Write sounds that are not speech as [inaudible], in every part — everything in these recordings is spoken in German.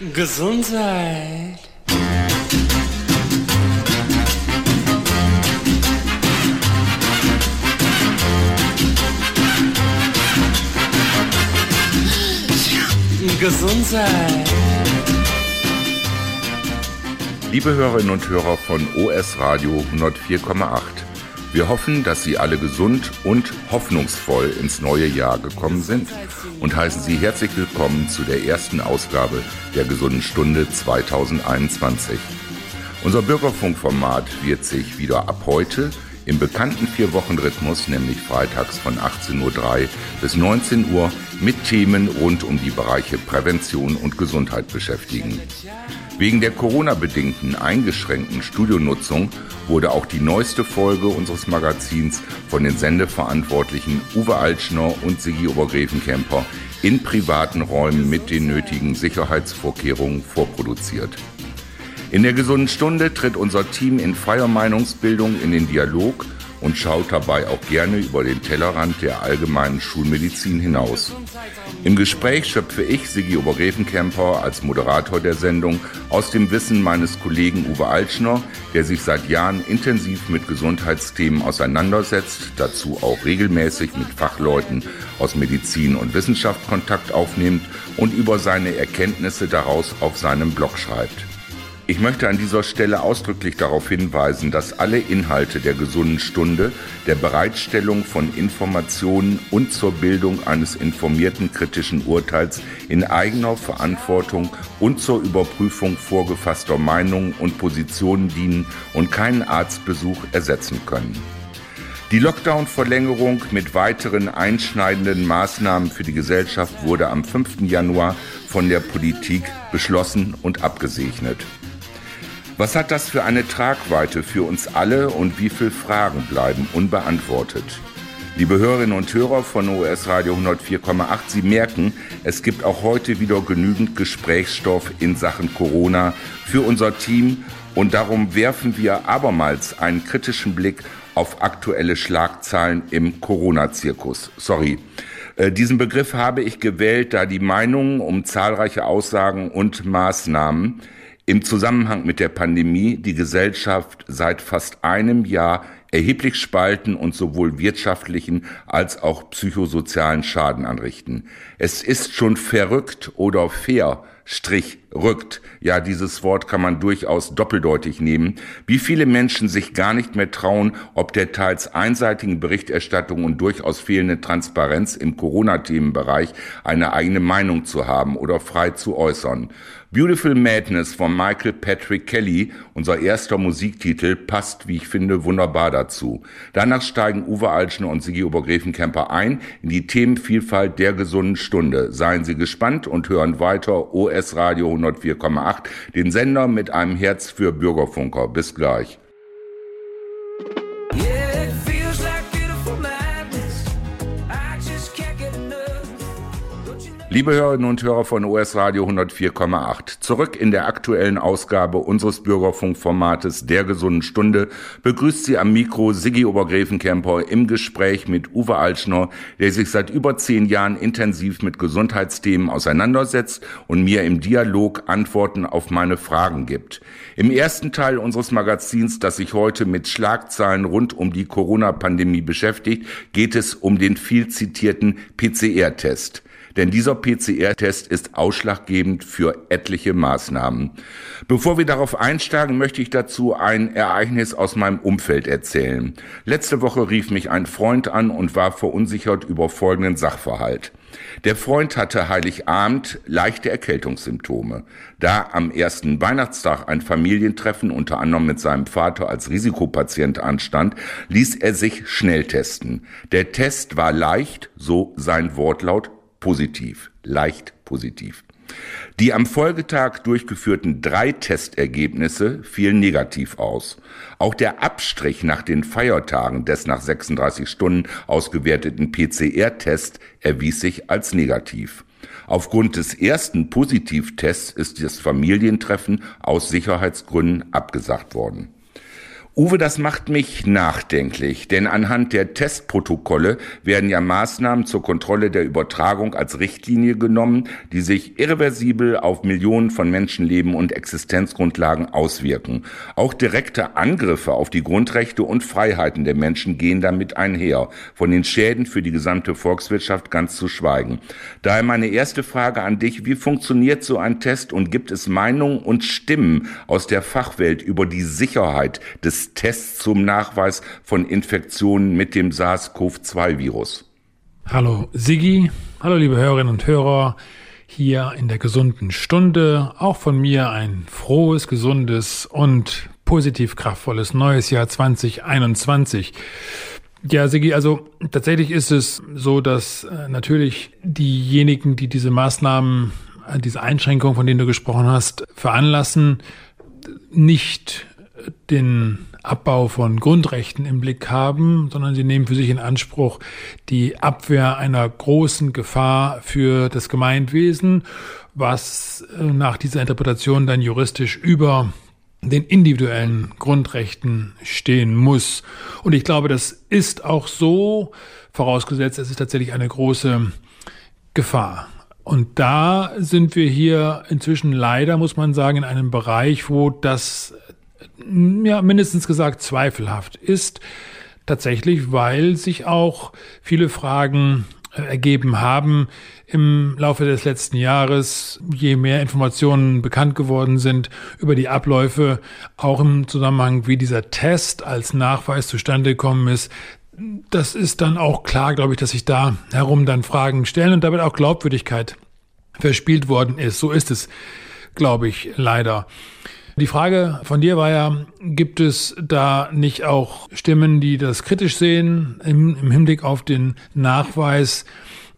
Gesundheit. Gesundheit. Liebe Hörerinnen und Hörer von OS Radio 104,8. Wir hoffen, dass Sie alle gesund und hoffnungsvoll ins neue Jahr gekommen sind und heißen Sie herzlich willkommen zu der ersten Ausgabe der Gesunden Stunde 2021. Unser Bürgerfunkformat wird sich wieder ab heute im bekannten Vier-Wochen-Rhythmus, nämlich freitags von 18.03 Uhr bis 19 Uhr, mit Themen rund um die Bereiche Prävention und Gesundheit beschäftigen. Wegen der Corona-bedingten eingeschränkten Studionutzung wurde auch die neueste Folge unseres Magazins von den Sendeverantwortlichen Uwe Altschner und Sigi Obergräfenkämper in privaten Räumen mit den nötigen Sicherheitsvorkehrungen vorproduziert. In der gesunden Stunde tritt unser Team in freier Meinungsbildung in den Dialog und schaut dabei auch gerne über den Tellerrand der allgemeinen Schulmedizin hinaus. Im Gespräch schöpfe ich, Sigi Obergräfenkämper, als Moderator der Sendung aus dem Wissen meines Kollegen Uwe Altschner, der sich seit Jahren intensiv mit Gesundheitsthemen auseinandersetzt, dazu auch regelmäßig mit Fachleuten aus Medizin und Wissenschaft Kontakt aufnimmt und über seine Erkenntnisse daraus auf seinem Blog schreibt. Ich möchte an dieser Stelle ausdrücklich darauf hinweisen, dass alle Inhalte der gesunden Stunde der Bereitstellung von Informationen und zur Bildung eines informierten kritischen Urteils in eigener Verantwortung und zur Überprüfung vorgefasster Meinungen und Positionen dienen und keinen Arztbesuch ersetzen können. Die Lockdown-Verlängerung mit weiteren einschneidenden Maßnahmen für die Gesellschaft wurde am 5. Januar von der Politik beschlossen und abgesegnet. Was hat das für eine Tragweite für uns alle und wie viele Fragen bleiben unbeantwortet? Liebe Hörerinnen und Hörer von OS Radio 104,8, Sie merken, es gibt auch heute wieder genügend Gesprächsstoff in Sachen Corona für unser Team und darum werfen wir abermals einen kritischen Blick auf aktuelle Schlagzeilen im Corona-Zirkus. Sorry. Äh, diesen Begriff habe ich gewählt, da die Meinungen um zahlreiche Aussagen und Maßnahmen im Zusammenhang mit der Pandemie die Gesellschaft seit fast einem Jahr erheblich spalten und sowohl wirtschaftlichen als auch psychosozialen Schaden anrichten. Es ist schon verrückt oder fair, Strich rückt. Ja, dieses Wort kann man durchaus doppeldeutig nehmen. Wie viele Menschen sich gar nicht mehr trauen, ob der teils einseitigen Berichterstattung und durchaus fehlende Transparenz im Corona-Themenbereich eine eigene Meinung zu haben oder frei zu äußern. Beautiful Madness von Michael Patrick Kelly, unser erster Musiktitel, passt, wie ich finde, wunderbar dazu. Danach steigen Uwe Altschner und Sigi Obergräfenkämper ein in die Themenvielfalt der gesunden Stunde. Seien Sie gespannt und hören weiter OS Radio 104,8, den Sender mit einem Herz für Bürgerfunker. Bis gleich. Liebe Hörerinnen und Hörer von OS Radio 104,8, zurück in der aktuellen Ausgabe unseres Bürgerfunkformates Der gesunden Stunde begrüßt Sie am Mikro Siggi Obergräfenkämper im Gespräch mit Uwe Altschner, der sich seit über zehn Jahren intensiv mit Gesundheitsthemen auseinandersetzt und mir im Dialog Antworten auf meine Fragen gibt. Im ersten Teil unseres Magazins, das sich heute mit Schlagzeilen rund um die Corona-Pandemie beschäftigt, geht es um den viel zitierten PCR-Test. Denn dieser PCR-Test ist ausschlaggebend für etliche Maßnahmen. Bevor wir darauf einsteigen, möchte ich dazu ein Ereignis aus meinem Umfeld erzählen. Letzte Woche rief mich ein Freund an und war verunsichert über folgenden Sachverhalt. Der Freund hatte Heiligabend leichte Erkältungssymptome. Da am ersten Weihnachtstag ein Familientreffen unter anderem mit seinem Vater als Risikopatient anstand, ließ er sich schnell testen. Der Test war leicht, so sein Wortlaut, positiv, leicht positiv. Die am Folgetag durchgeführten drei Testergebnisse fielen negativ aus. Auch der Abstrich nach den Feiertagen des nach 36 Stunden ausgewerteten PCR-Test erwies sich als negativ. Aufgrund des ersten Positivtests ist das Familientreffen aus Sicherheitsgründen abgesagt worden. Uwe, das macht mich nachdenklich, denn anhand der Testprotokolle werden ja Maßnahmen zur Kontrolle der Übertragung als Richtlinie genommen, die sich irreversibel auf Millionen von Menschenleben und Existenzgrundlagen auswirken. Auch direkte Angriffe auf die Grundrechte und Freiheiten der Menschen gehen damit einher, von den Schäden für die gesamte Volkswirtschaft ganz zu schweigen. Daher meine erste Frage an dich, wie funktioniert so ein Test und gibt es Meinungen und Stimmen aus der Fachwelt über die Sicherheit des Tests zum Nachweis von Infektionen mit dem SARS-CoV-2-Virus. Hallo Sigi, hallo liebe Hörerinnen und Hörer hier in der gesunden Stunde. Auch von mir ein frohes, gesundes und positiv kraftvolles neues Jahr 2021. Ja, Sigi, also tatsächlich ist es so, dass äh, natürlich diejenigen, die diese Maßnahmen, äh, diese Einschränkungen, von denen du gesprochen hast, veranlassen, nicht den Abbau von Grundrechten im Blick haben, sondern sie nehmen für sich in Anspruch die Abwehr einer großen Gefahr für das Gemeinwesen, was äh, nach dieser Interpretation dann juristisch über den individuellen Grundrechten stehen muss. Und ich glaube, das ist auch so, vorausgesetzt, es ist tatsächlich eine große Gefahr. Und da sind wir hier inzwischen leider, muss man sagen, in einem Bereich, wo das ja, mindestens gesagt zweifelhaft ist. Tatsächlich, weil sich auch viele Fragen äh, ergeben haben im Laufe des letzten Jahres, je mehr Informationen bekannt geworden sind über die Abläufe, auch im Zusammenhang, wie dieser Test als Nachweis zustande gekommen ist. Das ist dann auch klar, glaube ich, dass sich da herum dann Fragen stellen und damit auch Glaubwürdigkeit verspielt worden ist. So ist es, glaube ich, leider. Die Frage von dir war ja, gibt es da nicht auch Stimmen, die das kritisch sehen im, im Hinblick auf den Nachweis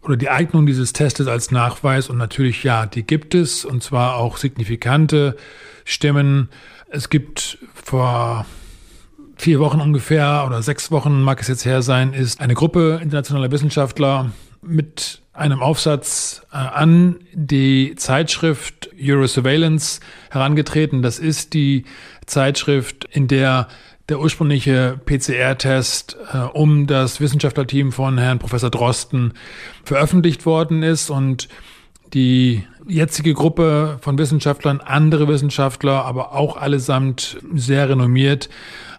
oder die Eignung dieses Testes als Nachweis? Und natürlich ja, die gibt es und zwar auch signifikante Stimmen. Es gibt vor vier Wochen ungefähr oder sechs Wochen mag es jetzt her sein, ist eine Gruppe internationaler Wissenschaftler mit einem Aufsatz äh, an die Zeitschrift Eurosurveillance herangetreten. Das ist die Zeitschrift, in der der ursprüngliche PCR-Test äh, um das Wissenschaftlerteam von Herrn Professor Drosten veröffentlicht worden ist und die jetzige Gruppe von Wissenschaftlern, andere Wissenschaftler, aber auch allesamt sehr renommiert,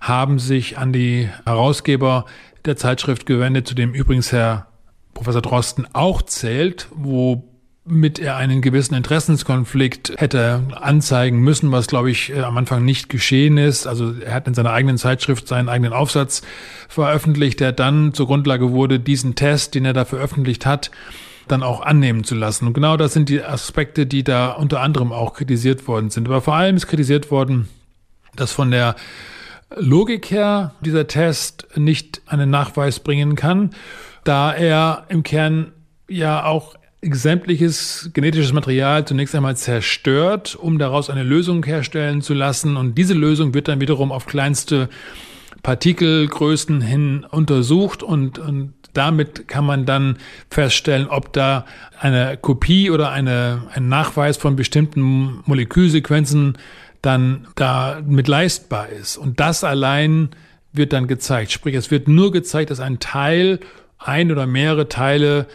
haben sich an die Herausgeber der Zeitschrift gewendet, zu dem übrigens Herr Professor Drosten auch zählt, womit er einen gewissen Interessenskonflikt hätte anzeigen müssen, was, glaube ich, äh, am Anfang nicht geschehen ist. Also er hat in seiner eigenen Zeitschrift seinen eigenen Aufsatz veröffentlicht, der dann zur Grundlage wurde, diesen Test, den er da veröffentlicht hat, dann auch annehmen zu lassen. Und genau das sind die Aspekte, die da unter anderem auch kritisiert worden sind. Aber vor allem ist kritisiert worden, dass von der Logik her dieser Test nicht einen Nachweis bringen kann da er im Kern ja auch sämtliches genetisches Material zunächst einmal zerstört, um daraus eine Lösung herstellen zu lassen. Und diese Lösung wird dann wiederum auf kleinste Partikelgrößen hin untersucht und, und damit kann man dann feststellen, ob da eine Kopie oder eine, ein Nachweis von bestimmten Molekülsequenzen dann da mit leistbar ist. Und das allein wird dann gezeigt. Sprich, es wird nur gezeigt, dass ein Teil ein oder mehrere Teile,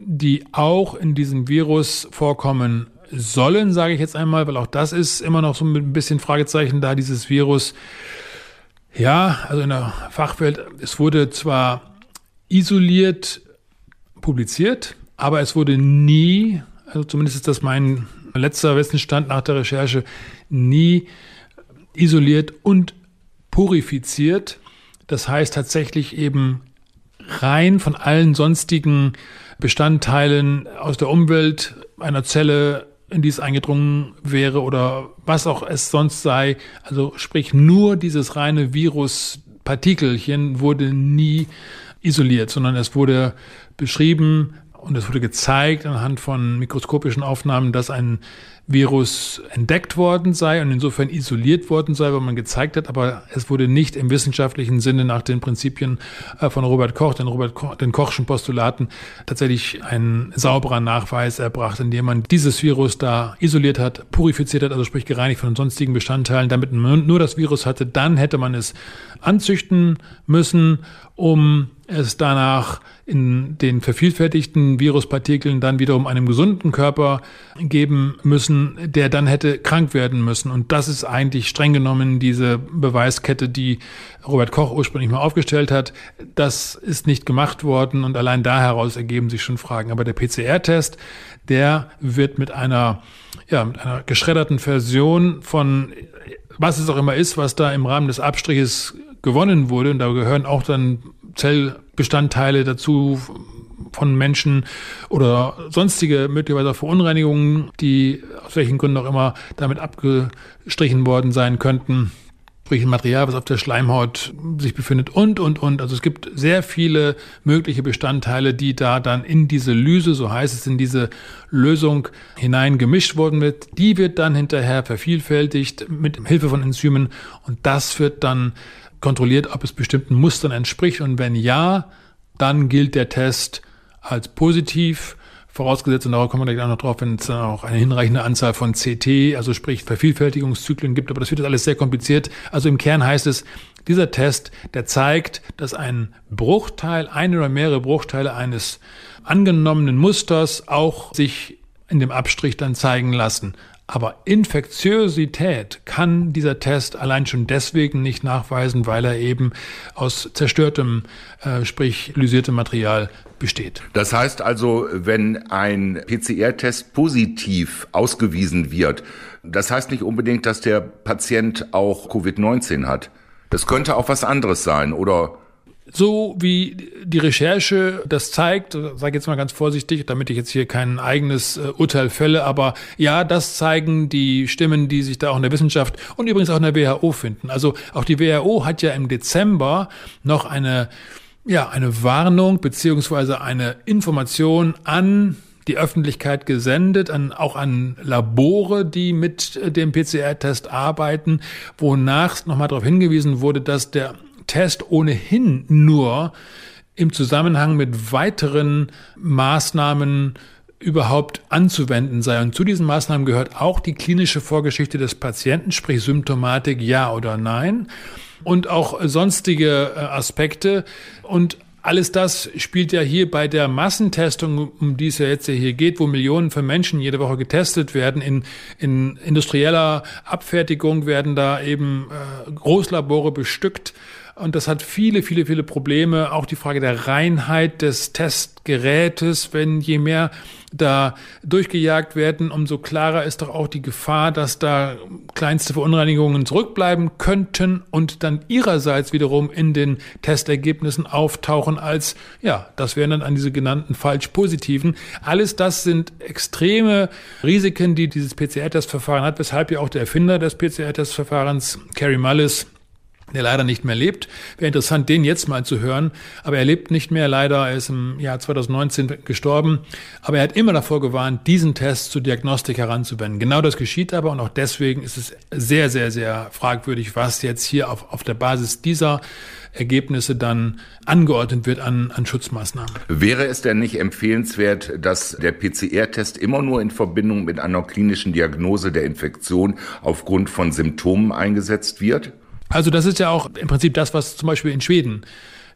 die auch in diesem Virus vorkommen sollen, sage ich jetzt einmal, weil auch das ist immer noch so ein bisschen Fragezeichen da, dieses Virus. Ja, also in der Fachwelt, es wurde zwar isoliert publiziert, aber es wurde nie, also zumindest ist das mein letzter Wissensstand nach der Recherche, nie isoliert und purifiziert. Das heißt tatsächlich eben rein von allen sonstigen Bestandteilen aus der Umwelt einer Zelle, in die es eingedrungen wäre oder was auch es sonst sei. Also sprich nur dieses reine Viruspartikelchen wurde nie isoliert, sondern es wurde beschrieben und es wurde gezeigt anhand von mikroskopischen Aufnahmen, dass ein Virus entdeckt worden sei und insofern isoliert worden sei, weil man gezeigt hat, aber es wurde nicht im wissenschaftlichen Sinne nach den Prinzipien äh, von Robert Koch, den Robert Koch, den Kochschen Postulaten, tatsächlich ein sauberer Nachweis erbracht, indem man dieses Virus da isoliert hat, purifiziert hat, also sprich gereinigt von sonstigen Bestandteilen, damit man nur das Virus hatte. Dann hätte man es anzüchten müssen, um es danach in den vervielfältigten Viruspartikeln dann wiederum einem gesunden Körper geben müssen, der dann hätte krank werden müssen. Und das ist eigentlich streng genommen diese Beweiskette, die Robert Koch ursprünglich mal aufgestellt hat. Das ist nicht gemacht worden und allein da heraus ergeben sich schon Fragen. Aber der PCR-Test, der wird mit einer, ja, mit einer geschredderten Version von was es auch immer ist, was da im Rahmen des Abstriches gewonnen wurde, und da gehören auch dann Zellbestandteile dazu von Menschen oder sonstige möglicherweise Verunreinigungen, die aus welchen Gründen auch immer damit abgestrichen worden sein könnten sprich Material, was auf der Schleimhaut sich befindet und, und, und. Also es gibt sehr viele mögliche Bestandteile, die da dann in diese Lyse, so heißt es, in diese Lösung hinein gemischt worden wird. Die wird dann hinterher vervielfältigt mit Hilfe von Enzymen und das wird dann kontrolliert, ob es bestimmten Mustern entspricht. Und wenn ja, dann gilt der Test als positiv. Vorausgesetzt, und darauf kommen wir gleich noch drauf, wenn es dann auch eine hinreichende Anzahl von CT, also sprich Vervielfältigungszyklen gibt, aber das wird jetzt alles sehr kompliziert. Also im Kern heißt es, dieser Test, der zeigt, dass ein Bruchteil, eine oder mehrere Bruchteile eines angenommenen Musters auch sich in dem Abstrich dann zeigen lassen. Aber Infektiosität kann dieser Test allein schon deswegen nicht nachweisen, weil er eben aus zerstörtem, äh, sprich lysiertem Material besteht. Das heißt also, wenn ein PCR-Test positiv ausgewiesen wird, das heißt nicht unbedingt, dass der Patient auch Covid-19 hat. Das könnte auch was anderes sein, oder? So wie die Recherche das zeigt, sage jetzt mal ganz vorsichtig, damit ich jetzt hier kein eigenes äh, Urteil fälle, aber ja, das zeigen die Stimmen, die sich da auch in der Wissenschaft und übrigens auch in der WHO finden. Also auch die WHO hat ja im Dezember noch eine ja, eine Warnung beziehungsweise eine Information an die Öffentlichkeit gesendet, an, auch an Labore, die mit dem PCR-Test arbeiten, wonach nochmal darauf hingewiesen wurde, dass der Test ohnehin nur im Zusammenhang mit weiteren Maßnahmen überhaupt anzuwenden sei. Und zu diesen Maßnahmen gehört auch die klinische Vorgeschichte des Patienten, sprich Symptomatik ja oder nein und auch sonstige äh, Aspekte. Und alles das spielt ja hier bei der Massentestung, um die es ja jetzt hier geht, wo Millionen von Menschen jede Woche getestet werden, in, in industrieller Abfertigung werden da eben äh, Großlabore bestückt und das hat viele, viele, viele Probleme. Auch die Frage der Reinheit des Testgerätes. Wenn je mehr da durchgejagt werden, umso klarer ist doch auch die Gefahr, dass da kleinste Verunreinigungen zurückbleiben könnten und dann ihrerseits wiederum in den Testergebnissen auftauchen als, ja, das wären dann an diese genannten falsch positiven. Alles das sind extreme Risiken, die dieses PCR-Testverfahren hat, weshalb ja auch der Erfinder des PCR-Testverfahrens, Carrie Mullis, der leider nicht mehr lebt. Wäre interessant, den jetzt mal zu hören. Aber er lebt nicht mehr, leider. Er ist im Jahr 2019 gestorben. Aber er hat immer davor gewarnt, diesen Test zur Diagnostik heranzuwenden. Genau das geschieht aber und auch deswegen ist es sehr, sehr, sehr fragwürdig, was jetzt hier auf, auf der Basis dieser Ergebnisse dann angeordnet wird an, an Schutzmaßnahmen. Wäre es denn nicht empfehlenswert, dass der PCR-Test immer nur in Verbindung mit einer klinischen Diagnose der Infektion aufgrund von Symptomen eingesetzt wird? Also das ist ja auch im Prinzip das, was zum Beispiel in Schweden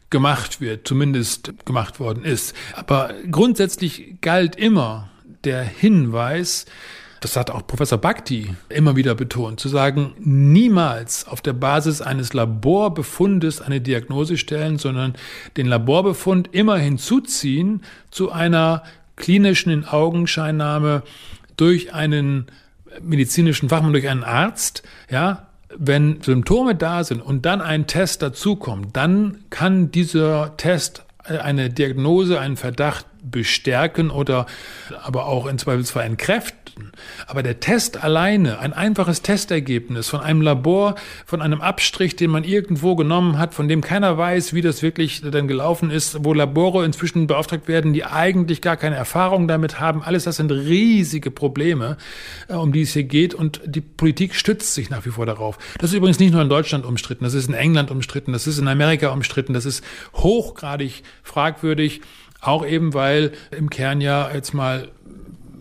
gemacht wird, zumindest gemacht worden ist. Aber grundsätzlich galt immer der Hinweis, das hat auch Professor Bhakti immer wieder betont, zu sagen, niemals auf der Basis eines Laborbefundes eine Diagnose stellen, sondern den Laborbefund immer hinzuziehen zu einer klinischen in Augenscheinnahme durch einen medizinischen Fachmann, durch einen Arzt, ja, wenn Symptome da sind und dann ein Test dazukommt, dann kann dieser Test eine Diagnose, einen Verdacht bestärken oder aber auch in Zweifelsfall entkräften. Aber der Test alleine, ein einfaches Testergebnis von einem Labor, von einem Abstrich, den man irgendwo genommen hat, von dem keiner weiß, wie das wirklich dann gelaufen ist, wo Labore inzwischen beauftragt werden, die eigentlich gar keine Erfahrung damit haben. Alles das sind riesige Probleme, äh, um die es hier geht. Und die Politik stützt sich nach wie vor darauf. Das ist übrigens nicht nur in Deutschland umstritten, das ist in England umstritten, das ist in Amerika umstritten, das ist hochgradig fragwürdig. Auch eben, weil im Kern ja jetzt mal,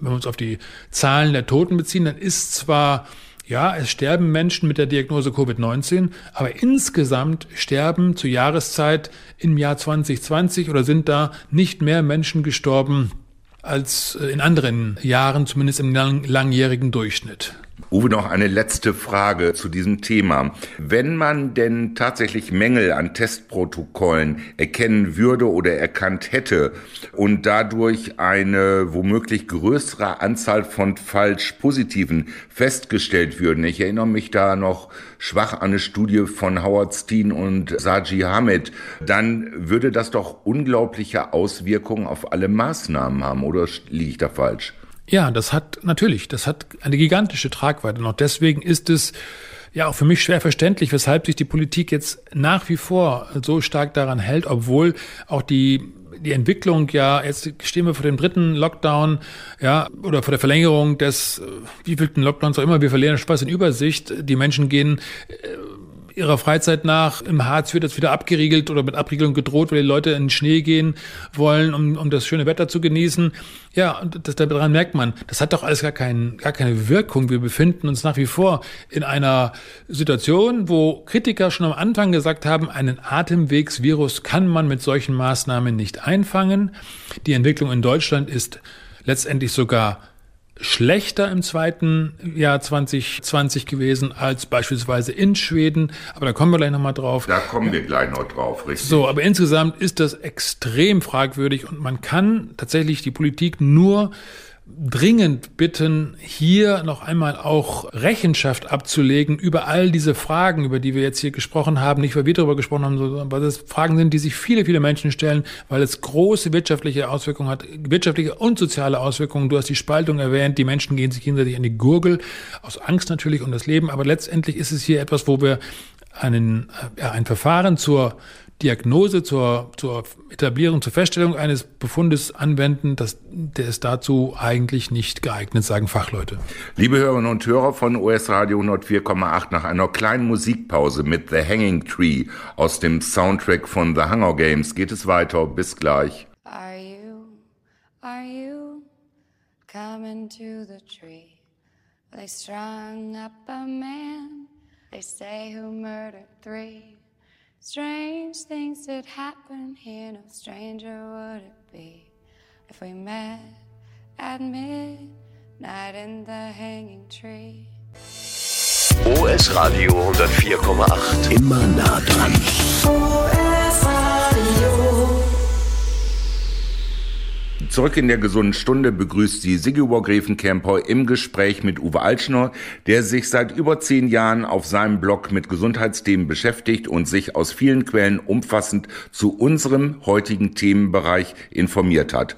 wenn wir uns auf die Zahlen der Toten beziehen, dann ist zwar ja, es sterben Menschen mit der Diagnose Covid-19, aber insgesamt sterben zur Jahreszeit im Jahr 2020 oder sind da nicht mehr Menschen gestorben als in anderen Jahren, zumindest im lang langjährigen Durchschnitt. Uwe, noch eine letzte Frage zu diesem Thema. Wenn man denn tatsächlich Mängel an Testprotokollen erkennen würde oder erkannt hätte und dadurch eine womöglich größere Anzahl von falsch Positiven festgestellt würden, ich erinnere mich da noch schwach an eine Studie von Howard Steen und Saji Hamid, dann würde das doch unglaubliche Auswirkungen auf alle Maßnahmen haben, oder liege ich da falsch? Ja, das hat natürlich, das hat eine gigantische Tragweite. Und auch deswegen ist es ja auch für mich schwer verständlich, weshalb sich die Politik jetzt nach wie vor so stark daran hält, obwohl auch die die Entwicklung ja, jetzt stehen wir vor dem dritten Lockdown, ja, oder vor der Verlängerung des, wie vielten Lockdowns auch immer, wir verlieren Spaß in Übersicht. Die Menschen gehen äh, ihrer Freizeit nach. Im Harz wird jetzt wieder abgeriegelt oder mit Abriegelung gedroht, weil die Leute in den Schnee gehen wollen, um, um das schöne Wetter zu genießen. Ja, und das, daran merkt man, das hat doch alles gar, kein, gar keine Wirkung. Wir befinden uns nach wie vor in einer Situation, wo Kritiker schon am Anfang gesagt haben, einen Atemwegsvirus kann man mit solchen Maßnahmen nicht einfangen. Die Entwicklung in Deutschland ist letztendlich sogar schlechter im zweiten Jahr 2020 gewesen als beispielsweise in Schweden. Aber da kommen wir gleich nochmal drauf. Da kommen wir gleich noch drauf, richtig. So, aber insgesamt ist das extrem fragwürdig und man kann tatsächlich die Politik nur dringend bitten, hier noch einmal auch Rechenschaft abzulegen über all diese Fragen, über die wir jetzt hier gesprochen haben. Nicht, weil wir darüber gesprochen haben, sondern weil das Fragen sind, die sich viele, viele Menschen stellen, weil es große wirtschaftliche Auswirkungen hat, wirtschaftliche und soziale Auswirkungen. Du hast die Spaltung erwähnt, die Menschen gehen sich gegenseitig an die Gurgel, aus Angst natürlich um das Leben. Aber letztendlich ist es hier etwas, wo wir einen, ja, ein Verfahren zur Diagnose, zur, zur Etablierung, zur Feststellung eines Befundes anwenden, das, der ist dazu eigentlich nicht geeignet, sagen Fachleute. Liebe Hörerinnen und Hörer von OS Radio 104,8, nach einer kleinen Musikpause mit The Hanging Tree aus dem Soundtrack von The Hunger Games geht es weiter. Bis gleich. Are you, are you coming to the tree? They strung up a man, they say who murdered three. Strange things did happen here, no stranger would it be if we met at midnight in the hanging tree. OS Radio 104,8. Immer nah dran. Zurück in der gesunden Stunde begrüßt sie Sigurd Gräfenkämper im Gespräch mit Uwe Altschner, der sich seit über zehn Jahren auf seinem Blog mit Gesundheitsthemen beschäftigt und sich aus vielen Quellen umfassend zu unserem heutigen Themenbereich informiert hat.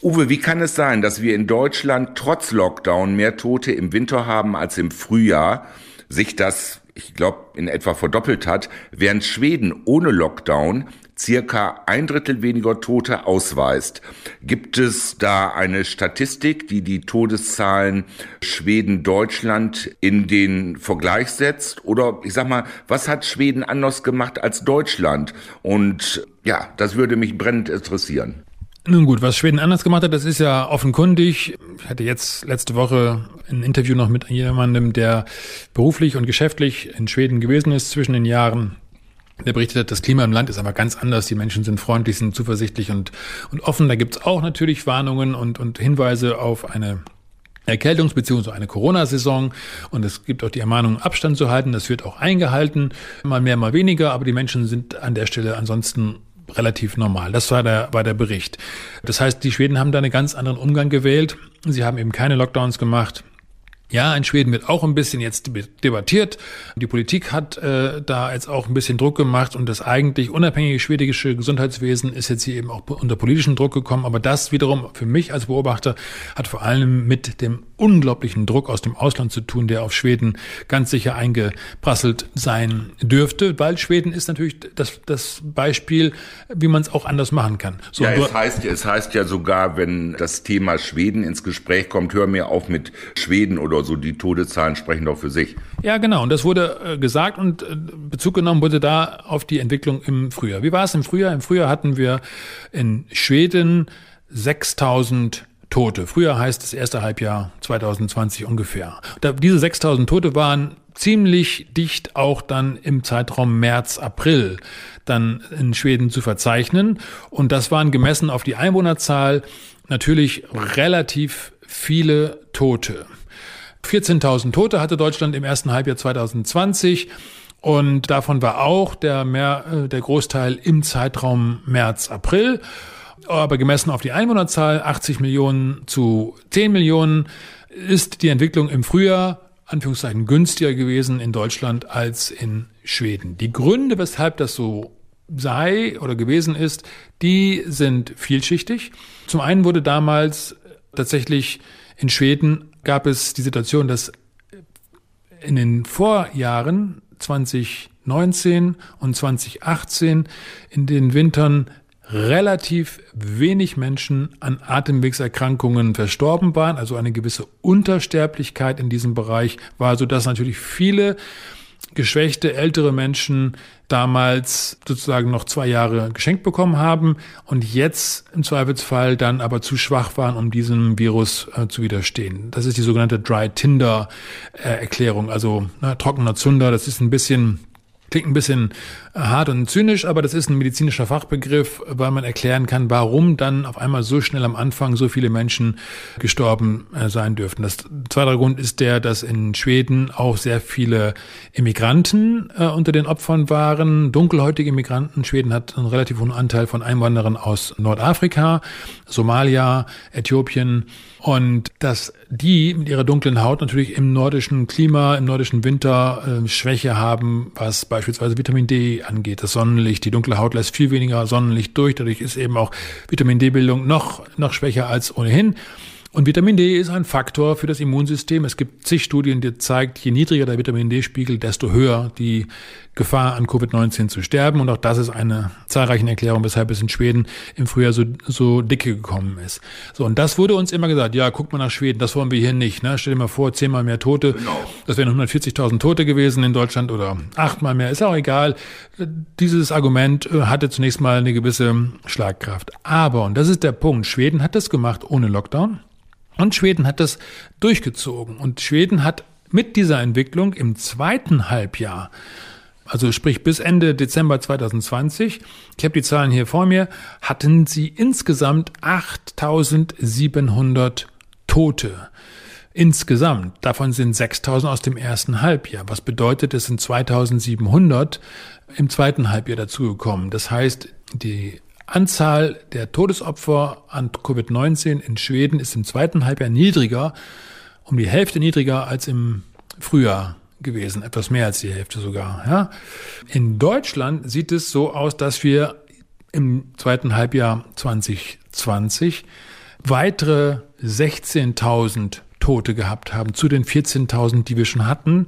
Uwe, wie kann es sein, dass wir in Deutschland trotz Lockdown mehr Tote im Winter haben als im Frühjahr? Sich das, ich glaube, in etwa verdoppelt hat, während Schweden ohne Lockdown circa ein Drittel weniger Tote ausweist. Gibt es da eine Statistik, die die Todeszahlen Schweden-Deutschland in den Vergleich setzt? Oder ich sag mal, was hat Schweden anders gemacht als Deutschland? Und ja, das würde mich brennend interessieren. Nun gut, was Schweden anders gemacht hat, das ist ja offenkundig. Ich hatte jetzt letzte Woche ein Interview noch mit jemandem, der beruflich und geschäftlich in Schweden gewesen ist zwischen den Jahren der berichtet hat, das Klima im Land ist aber ganz anders. Die Menschen sind freundlich, sind zuversichtlich und, und offen. Da gibt's auch natürlich Warnungen und, und Hinweise auf eine Erkältungs- bzw. eine Corona-Saison. Und es gibt auch die Ermahnung, Abstand zu halten. Das wird auch eingehalten. Mal mehr, mal weniger. Aber die Menschen sind an der Stelle ansonsten relativ normal. Das war der, war der Bericht. Das heißt, die Schweden haben da einen ganz anderen Umgang gewählt. Sie haben eben keine Lockdowns gemacht. Ja, in Schweden wird auch ein bisschen jetzt debattiert. Die Politik hat äh, da jetzt auch ein bisschen Druck gemacht und das eigentlich unabhängige schwedische Gesundheitswesen ist jetzt hier eben auch unter politischen Druck gekommen. Aber das wiederum für mich als Beobachter hat vor allem mit dem unglaublichen Druck aus dem Ausland zu tun, der auf Schweden ganz sicher eingeprasselt sein dürfte, weil Schweden ist natürlich das, das Beispiel, wie man es auch anders machen kann. So, ja, es heißt, es heißt ja sogar, wenn das Thema Schweden ins Gespräch kommt, hör mir auf mit Schweden oder oder so, die Todeszahlen sprechen doch für sich. Ja, genau. Und das wurde äh, gesagt und äh, Bezug genommen wurde da auf die Entwicklung im Frühjahr. Wie war es im Frühjahr? Im Frühjahr hatten wir in Schweden 6000 Tote. Früher heißt das erste Halbjahr 2020 ungefähr. Da, diese 6000 Tote waren ziemlich dicht auch dann im Zeitraum März, April dann in Schweden zu verzeichnen. Und das waren gemessen auf die Einwohnerzahl natürlich relativ viele Tote. 14.000 Tote hatte Deutschland im ersten Halbjahr 2020 und davon war auch der, mehr, äh, der Großteil im Zeitraum März, April. Aber gemessen auf die Einwohnerzahl, 80 Millionen zu 10 Millionen, ist die Entwicklung im Frühjahr Anführungszeichen günstiger gewesen in Deutschland als in Schweden. Die Gründe, weshalb das so sei oder gewesen ist, die sind vielschichtig. Zum einen wurde damals tatsächlich in Schweden gab es die Situation, dass in den Vorjahren 2019 und 2018 in den Wintern relativ wenig Menschen an Atemwegserkrankungen verstorben waren, also eine gewisse Untersterblichkeit in diesem Bereich war, so dass natürlich viele geschwächte ältere Menschen damals sozusagen noch zwei Jahre geschenkt bekommen haben und jetzt im Zweifelsfall dann aber zu schwach waren, um diesem Virus äh, zu widerstehen. Das ist die sogenannte Dry Tinder äh, Erklärung, also na, trockener Zunder. Das ist ein bisschen Klingt ein bisschen äh, hart und zynisch, aber das ist ein medizinischer Fachbegriff, weil man erklären kann, warum dann auf einmal so schnell am Anfang so viele Menschen gestorben äh, sein dürften. Das zweite Grund ist der, dass in Schweden auch sehr viele Immigranten äh, unter den Opfern waren, dunkelhäutige Immigranten. Schweden hat einen relativ hohen Anteil von Einwanderern aus Nordafrika, Somalia, Äthiopien und dass die mit ihrer dunklen Haut natürlich im nordischen Klima, im nordischen Winter äh, Schwäche haben, was beispielsweise Vitamin D angeht. Das Sonnenlicht, die dunkle Haut lässt viel weniger Sonnenlicht durch. Dadurch ist eben auch Vitamin D-Bildung noch, noch schwächer als ohnehin. Und Vitamin D ist ein Faktor für das Immunsystem. Es gibt zig Studien, die zeigt, je niedriger der Vitamin D-Spiegel, desto höher die Gefahr an Covid-19 zu sterben. Und auch das ist eine zahlreiche Erklärung, weshalb es in Schweden im Frühjahr so, so dicke gekommen ist. So, und das wurde uns immer gesagt, ja, guck mal nach Schweden, das wollen wir hier nicht. Ne? Stell dir mal vor, zehnmal mehr Tote. Genau. Das wären 140.000 Tote gewesen in Deutschland oder achtmal mehr. Ist auch egal. Dieses Argument äh, hatte zunächst mal eine gewisse Schlagkraft. Aber, und das ist der Punkt, Schweden hat das gemacht ohne Lockdown. Und Schweden hat das durchgezogen. Und Schweden hat mit dieser Entwicklung im zweiten Halbjahr, also sprich bis Ende Dezember 2020, ich habe die Zahlen hier vor mir, hatten sie insgesamt 8700 Tote. Insgesamt. Davon sind 6000 aus dem ersten Halbjahr. Was bedeutet, es sind 2700 im zweiten Halbjahr dazugekommen. Das heißt, die Anzahl der Todesopfer an Covid-19 in Schweden ist im zweiten Halbjahr niedriger, um die Hälfte niedriger als im Frühjahr gewesen, etwas mehr als die Hälfte sogar. Ja. In Deutschland sieht es so aus, dass wir im zweiten Halbjahr 2020 weitere 16.000 Tote gehabt haben zu den 14.000, die wir schon hatten.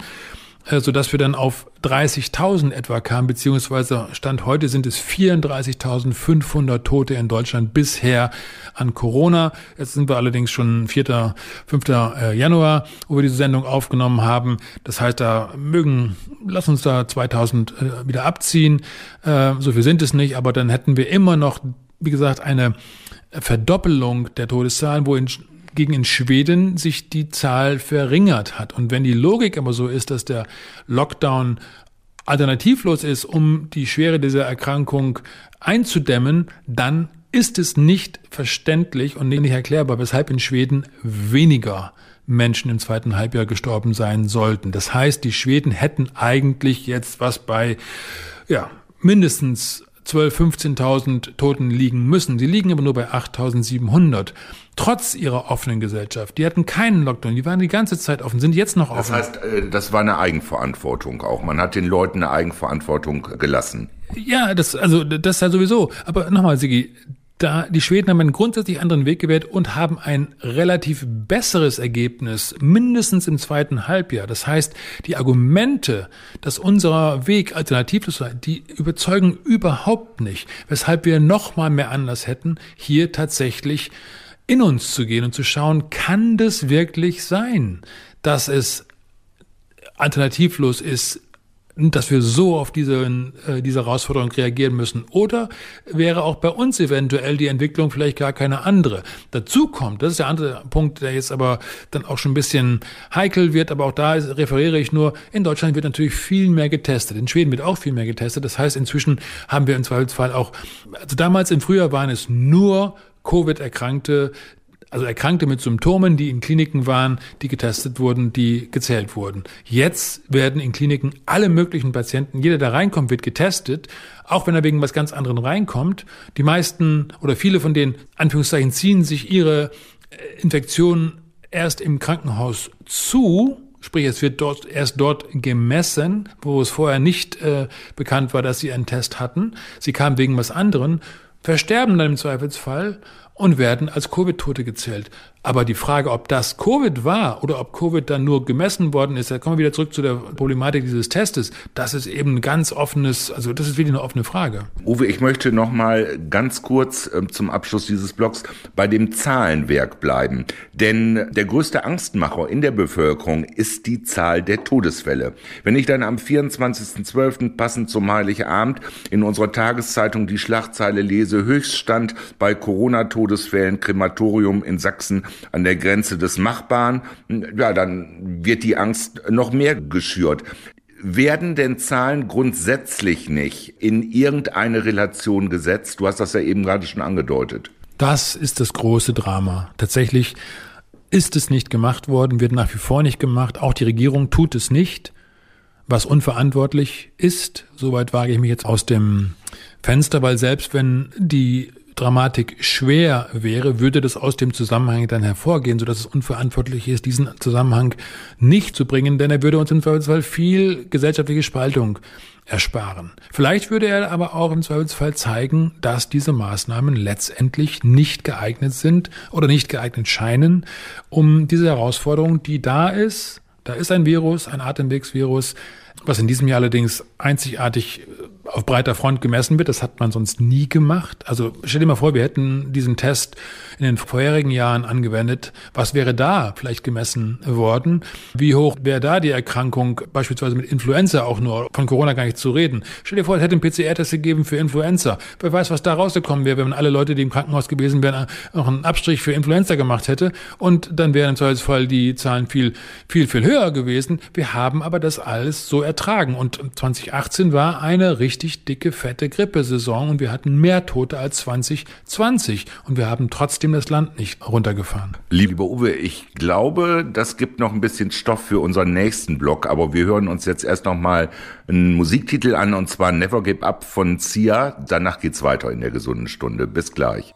Äh, so dass wir dann auf 30.000 etwa kamen, beziehungsweise Stand heute sind es 34.500 Tote in Deutschland bisher an Corona. Jetzt sind wir allerdings schon 4., 5. Äh, Januar, wo wir diese Sendung aufgenommen haben. Das heißt, da mögen, lass uns da 2000 äh, wieder abziehen. So viel sind es nicht, aber dann hätten wir immer noch, wie gesagt, eine Verdoppelung der Todeszahlen, wo in gegen in Schweden sich die Zahl verringert hat. Und wenn die Logik aber so ist, dass der Lockdown alternativlos ist, um die Schwere dieser Erkrankung einzudämmen, dann ist es nicht verständlich und nicht erklärbar, weshalb in Schweden weniger Menschen im zweiten Halbjahr gestorben sein sollten. Das heißt, die Schweden hätten eigentlich jetzt was bei ja, mindestens 12.000, 15.000 Toten liegen müssen. Sie liegen aber nur bei 8.700. Trotz ihrer offenen Gesellschaft. Die hatten keinen Lockdown. Die waren die ganze Zeit offen, sind jetzt noch offen. Das heißt, äh, das war eine Eigenverantwortung auch. Man hat den Leuten eine Eigenverantwortung gelassen. Ja, das, also, das ist ja sowieso. Aber nochmal, Sigi, da die Schweden haben einen grundsätzlich anderen Weg gewählt und haben ein relativ besseres Ergebnis, mindestens im zweiten Halbjahr. Das heißt, die Argumente, dass unser Weg alternativlos sei, die überzeugen überhaupt nicht, weshalb wir noch mal mehr Anlass hätten, hier tatsächlich in uns zu gehen und zu schauen, kann das wirklich sein, dass es alternativlos ist, dass wir so auf diese, äh, diese Herausforderung reagieren müssen. Oder wäre auch bei uns eventuell die Entwicklung vielleicht gar keine andere. Dazu kommt, das ist der andere Punkt, der jetzt aber dann auch schon ein bisschen heikel wird, aber auch da referiere ich nur, in Deutschland wird natürlich viel mehr getestet. In Schweden wird auch viel mehr getestet. Das heißt, inzwischen haben wir im Zweifelsfall auch, also damals im Frühjahr waren es nur Covid-Erkrankte, also Erkrankte mit Symptomen, die in Kliniken waren, die getestet wurden, die gezählt wurden. Jetzt werden in Kliniken alle möglichen Patienten, jeder, der reinkommt, wird getestet, auch wenn er wegen was ganz anderem reinkommt. Die meisten oder viele von den Anführungszeichen ziehen sich ihre äh, Infektion erst im Krankenhaus zu, Sprich, es wird dort erst dort gemessen, wo es vorher nicht äh, bekannt war, dass sie einen Test hatten. Sie kamen wegen was anderem, versterben dann im Zweifelsfall und werden als Covid-Tote gezählt. Aber die Frage, ob das Covid war oder ob Covid dann nur gemessen worden ist, da kommen wir wieder zurück zu der Problematik dieses Testes. Das ist eben ein ganz offenes, also das ist wieder eine offene Frage. Uwe, ich möchte noch mal ganz kurz äh, zum Abschluss dieses Blogs bei dem Zahlenwerk bleiben. Denn der größte Angstmacher in der Bevölkerung ist die Zahl der Todesfälle. Wenn ich dann am 24.12. passend zum Heiligabend in unserer Tageszeitung die Schlagzeile lese, Höchststand bei Corona-Todesfällen, Krematorium in Sachsen an der Grenze des Machbaren, ja, dann wird die Angst noch mehr geschürt. Werden denn Zahlen grundsätzlich nicht in irgendeine Relation gesetzt? Du hast das ja eben gerade schon angedeutet. Das ist das große Drama. Tatsächlich ist es nicht gemacht worden, wird nach wie vor nicht gemacht. Auch die Regierung tut es nicht, was unverantwortlich ist. Soweit wage ich mich jetzt aus dem Fenster, weil selbst wenn die Dramatik schwer wäre, würde das aus dem Zusammenhang dann hervorgehen, sodass es unverantwortlich ist, diesen Zusammenhang nicht zu bringen, denn er würde uns im Zweifelsfall viel gesellschaftliche Spaltung ersparen. Vielleicht würde er aber auch im Zweifelsfall zeigen, dass diese Maßnahmen letztendlich nicht geeignet sind oder nicht geeignet scheinen, um diese Herausforderung, die da ist, da ist ein Virus, ein Atemwegsvirus, was in diesem Jahr allerdings einzigartig auf breiter Front gemessen wird. Das hat man sonst nie gemacht. Also stell dir mal vor, wir hätten diesen Test in den vorherigen Jahren angewendet. Was wäre da vielleicht gemessen worden? Wie hoch wäre da die Erkrankung, beispielsweise mit Influenza auch nur, von Corona gar nicht zu reden? Stell dir vor, es hätte einen PCR-Test gegeben für Influenza. Wer weiß, was da rausgekommen wäre, wenn alle Leute, die im Krankenhaus gewesen wären, noch einen Abstrich für Influenza gemacht hätte. Und dann wären im Zweifelsfall die Zahlen viel, viel, viel höher gewesen. Wir haben aber das alles so ertragen. Und 2018 war eine richtig dicke, fette Grippesaison und wir hatten mehr Tote als 2020. Und wir haben trotzdem das Land nicht runtergefahren. Lieber Uwe, ich glaube, das gibt noch ein bisschen Stoff für unseren nächsten Blog, aber wir hören uns jetzt erst noch mal einen Musiktitel an und zwar Never Give Up von Sia. Danach geht's weiter in der gesunden Stunde. Bis gleich.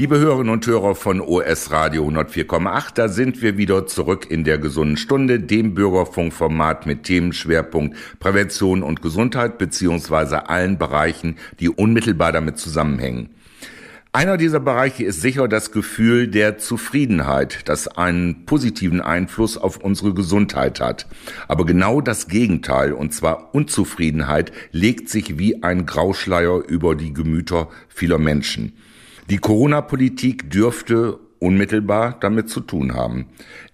Liebe Hörerinnen und Hörer von OS Radio 104,8, da sind wir wieder zurück in der gesunden Stunde, dem Bürgerfunkformat mit Themenschwerpunkt Prävention und Gesundheit beziehungsweise allen Bereichen, die unmittelbar damit zusammenhängen. Einer dieser Bereiche ist sicher das Gefühl der Zufriedenheit, das einen positiven Einfluss auf unsere Gesundheit hat. Aber genau das Gegenteil, und zwar Unzufriedenheit, legt sich wie ein Grauschleier über die Gemüter vieler Menschen. Die Corona-Politik dürfte unmittelbar damit zu tun haben.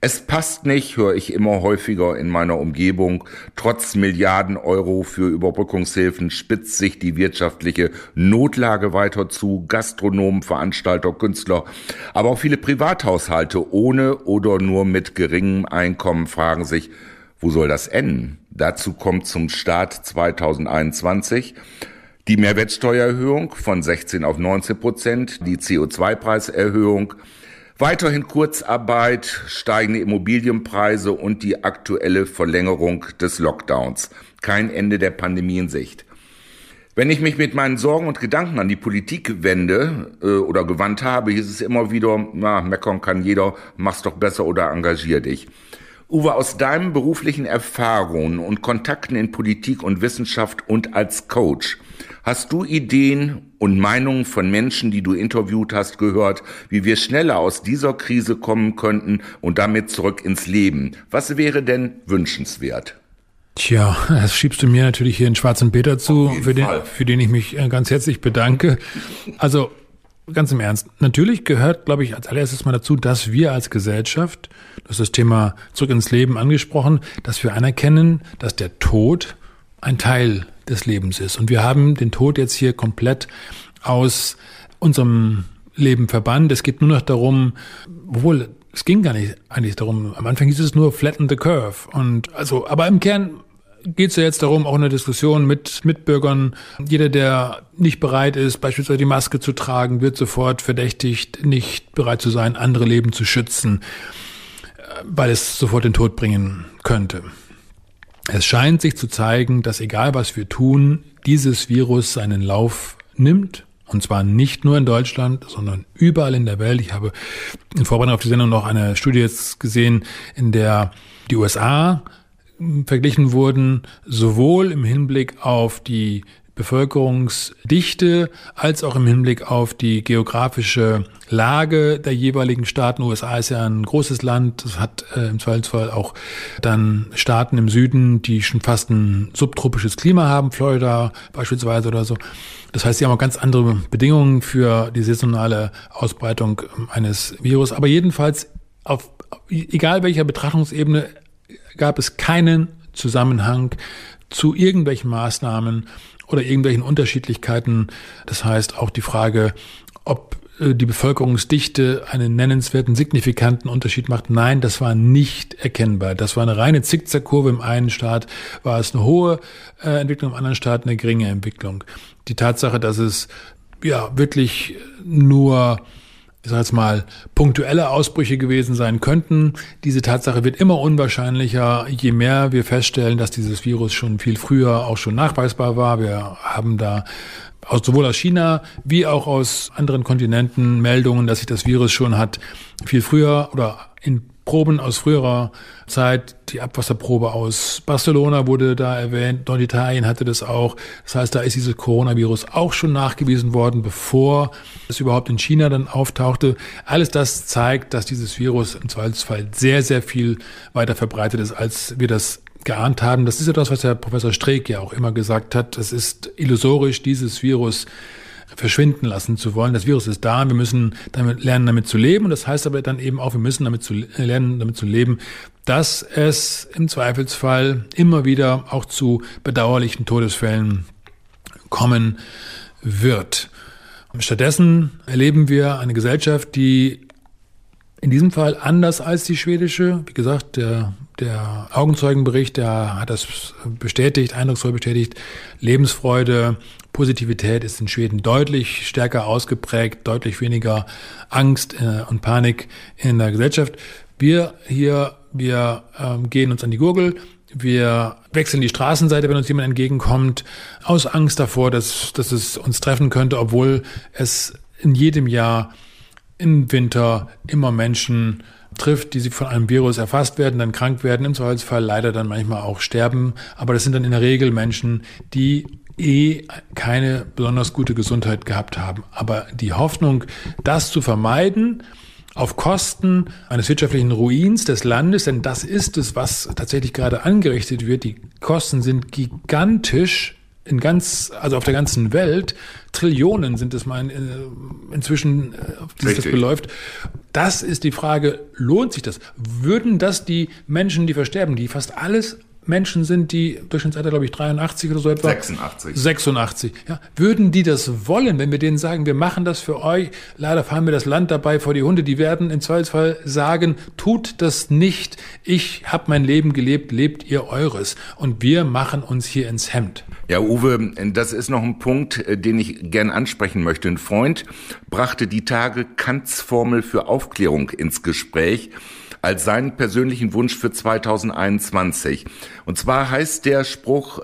Es passt nicht, höre ich immer häufiger in meiner Umgebung. Trotz Milliarden Euro für Überbrückungshilfen spitzt sich die wirtschaftliche Notlage weiter zu. Gastronomen, Veranstalter, Künstler, aber auch viele Privathaushalte ohne oder nur mit geringem Einkommen fragen sich, wo soll das enden? Dazu kommt zum Start 2021 die Mehrwertsteuererhöhung von 16 auf 19 Prozent, die CO2-Preiserhöhung, weiterhin Kurzarbeit, steigende Immobilienpreise und die aktuelle Verlängerung des Lockdowns. Kein Ende der Pandemie in Sicht. Wenn ich mich mit meinen Sorgen und Gedanken an die Politik wende äh, oder gewandt habe, hieß es immer wieder, na, meckern kann jeder, mach's doch besser oder engagier dich. Uwe, aus deinen beruflichen Erfahrungen und Kontakten in Politik und Wissenschaft und als Coach, hast du Ideen und Meinungen von Menschen, die du interviewt hast, gehört, wie wir schneller aus dieser Krise kommen könnten und damit zurück ins Leben? Was wäre denn wünschenswert? Tja, [laughs] das schiebst du mir natürlich hier in Schwarzen Peter zu, für den, für den ich mich äh, ganz herzlich bedanke. Also ganz im Ernst, natürlich gehört, glaube ich, als allererstes mal dazu, dass wir als Gesellschaft, das ist das Thema zurück ins Leben angesprochen, dass wir anerkennen, dass der Tod ein Teil des Lebens ist. Und wir haben den Tod jetzt hier komplett aus unserem Leben verbannt. Es geht nur noch darum, obwohl es ging gar nicht eigentlich darum. Am Anfang hieß es nur flatten the curve. Und also, aber im Kern geht es ja jetzt darum, auch in der Diskussion mit Mitbürgern, jeder, der nicht bereit ist, beispielsweise die Maske zu tragen, wird sofort verdächtigt, nicht bereit zu sein, andere Leben zu schützen, weil es sofort den Tod bringen könnte. Es scheint sich zu zeigen, dass egal was wir tun, dieses Virus seinen Lauf nimmt. Und zwar nicht nur in Deutschland, sondern überall in der Welt. Ich habe in Vorbereitung auf die Sendung noch eine Studie jetzt gesehen, in der die USA verglichen wurden, sowohl im Hinblick auf die Bevölkerungsdichte als auch im Hinblick auf die geografische Lage der jeweiligen Staaten. USA ist ja ein großes Land, es hat äh, im Zweifelsfall auch dann Staaten im Süden, die schon fast ein subtropisches Klima haben, Florida beispielsweise oder so. Das heißt, sie haben auch ganz andere Bedingungen für die saisonale Ausbreitung eines Virus. Aber jedenfalls auf egal welcher Betrachtungsebene gab es keinen Zusammenhang zu irgendwelchen Maßnahmen oder irgendwelchen Unterschiedlichkeiten. Das heißt auch die Frage, ob äh, die Bevölkerungsdichte einen nennenswerten, signifikanten Unterschied macht. Nein, das war nicht erkennbar. Das war eine reine Zickzackkurve. Im einen Staat war es eine hohe äh, Entwicklung, im anderen Staat eine geringe Entwicklung. Die Tatsache, dass es ja wirklich nur ich sage jetzt mal, punktuelle Ausbrüche gewesen sein könnten. Diese Tatsache wird immer unwahrscheinlicher, je mehr wir feststellen, dass dieses Virus schon viel früher auch schon nachweisbar war. Wir haben da aus, sowohl aus China wie auch aus anderen Kontinenten Meldungen, dass sich das Virus schon hat viel früher oder in Proben aus früherer Zeit. Die Abwasserprobe aus Barcelona wurde da erwähnt. Norditalien hatte das auch. Das heißt, da ist dieses Coronavirus auch schon nachgewiesen worden, bevor es überhaupt in China dann auftauchte. Alles das zeigt, dass dieses Virus im Zweifelsfall sehr, sehr viel weiter verbreitet ist, als wir das geahnt haben. Das ist ja das, was der Professor Streeck ja auch immer gesagt hat. Es ist illusorisch, dieses Virus verschwinden lassen zu wollen. Das Virus ist da, wir müssen damit lernen, damit zu leben. Und das heißt aber dann eben auch, wir müssen damit zu lernen, damit zu leben, dass es im Zweifelsfall immer wieder auch zu bedauerlichen Todesfällen kommen wird. Stattdessen erleben wir eine Gesellschaft, die in diesem Fall anders als die schwedische, wie gesagt, der, der Augenzeugenbericht, der hat das bestätigt, eindrucksvoll bestätigt, Lebensfreude, Positivität ist in Schweden deutlich stärker ausgeprägt, deutlich weniger Angst äh, und Panik in der Gesellschaft. Wir hier, wir ähm, gehen uns an die Gurgel, wir wechseln die Straßenseite, wenn uns jemand entgegenkommt, aus Angst davor, dass, dass es uns treffen könnte, obwohl es in jedem Jahr im Winter immer Menschen trifft, die sie von einem Virus erfasst werden, dann krank werden, im Zweifelsfall leider dann manchmal auch sterben. Aber das sind dann in der Regel Menschen, die eh keine besonders gute Gesundheit gehabt haben. Aber die Hoffnung, das zu vermeiden, auf Kosten eines wirtschaftlichen Ruins des Landes, denn das ist es, was tatsächlich gerade angerichtet wird. Die Kosten sind gigantisch in ganz, also auf der ganzen Welt. Trillionen sind es mal in, äh, inzwischen, äh, auf die sich das beläuft. Das ist die Frage, lohnt sich das? Würden das die Menschen, die versterben, die fast alles Menschen sind, die Durchschnittsalter, glaube ich, 83 oder so etwa. 86. 86. Ja. Würden die das wollen, wenn wir denen sagen, wir machen das für euch? Leider fahren wir das Land dabei vor die Hunde. Die werden im Zweifelsfall sagen, tut das nicht. Ich habe mein Leben gelebt, lebt ihr eures. Und wir machen uns hier ins Hemd. Ja, Uwe, das ist noch ein Punkt, äh, den ich gern ansprechen möchte. Ein Freund brachte die Tage Kants Formel für Aufklärung ins Gespräch als seinen persönlichen Wunsch für 2021. Und zwar heißt der Spruch,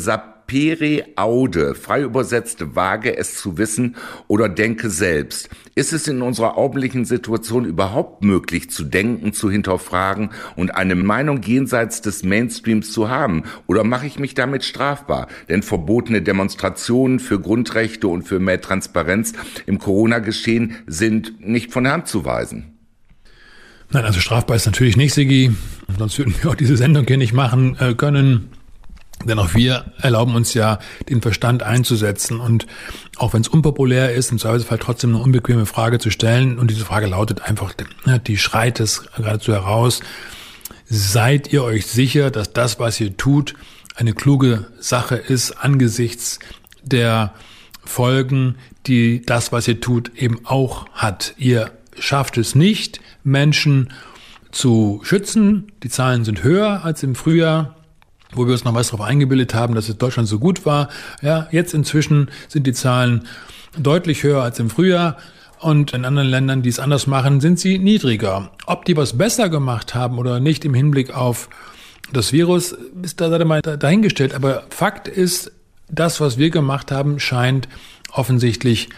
Sapere aude, frei übersetzt, wage es zu wissen oder denke selbst. Ist es in unserer augenblicklichen Situation überhaupt möglich zu denken, zu hinterfragen und eine Meinung jenseits des Mainstreams zu haben? Oder mache ich mich damit strafbar? Denn verbotene Demonstrationen für Grundrechte und für mehr Transparenz im Corona-Geschehen sind nicht von Hand zu weisen. Nein, also strafbar ist natürlich nicht, Sigi. Sonst würden wir auch diese Sendung hier nicht machen äh, können. Denn auch wir erlauben uns ja, den Verstand einzusetzen und auch wenn es unpopulär ist, im Zweifelsfall trotzdem eine unbequeme Frage zu stellen. Und diese Frage lautet einfach, ne, die schreit es geradezu heraus. Seid ihr euch sicher, dass das, was ihr tut, eine kluge Sache ist angesichts der Folgen, die das, was ihr tut, eben auch hat? Ihr schafft es nicht, Menschen zu schützen. Die Zahlen sind höher als im Frühjahr wo wir uns noch was darauf eingebildet haben, dass es Deutschland so gut war. Ja, jetzt inzwischen sind die Zahlen deutlich höher als im Frühjahr. Und in anderen Ländern, die es anders machen, sind sie niedriger. Ob die was besser gemacht haben oder nicht im Hinblick auf das Virus, ist da mal dahingestellt. Aber Fakt ist, das, was wir gemacht haben, scheint offensichtlich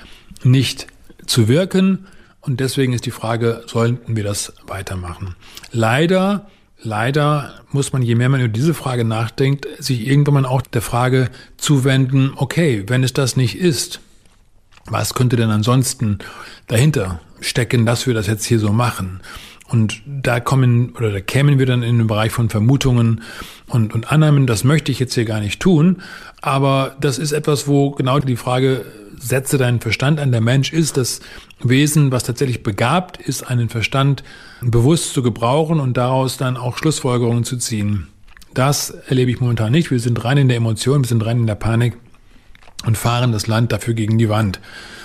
nicht zu wirken. Und deswegen ist die Frage, sollten wir das weitermachen? Leider Leider muss man, je mehr man über diese Frage nachdenkt, sich irgendwann auch der Frage zuwenden, okay, wenn es das nicht ist, was könnte denn ansonsten dahinter stecken, dass wir das jetzt hier so machen? Und da kommen oder da kämen wir dann in den Bereich von Vermutungen und, und Annahmen. Das möchte ich jetzt hier gar nicht tun. Aber das ist etwas, wo genau die Frage setze deinen Verstand an. Der Mensch ist das Wesen, was tatsächlich begabt ist, einen Verstand bewusst zu gebrauchen und daraus dann auch Schlussfolgerungen zu ziehen. Das erlebe ich momentan nicht. Wir sind rein in der Emotion, wir sind rein in der Panik und fahren das Land dafür gegen die Wand.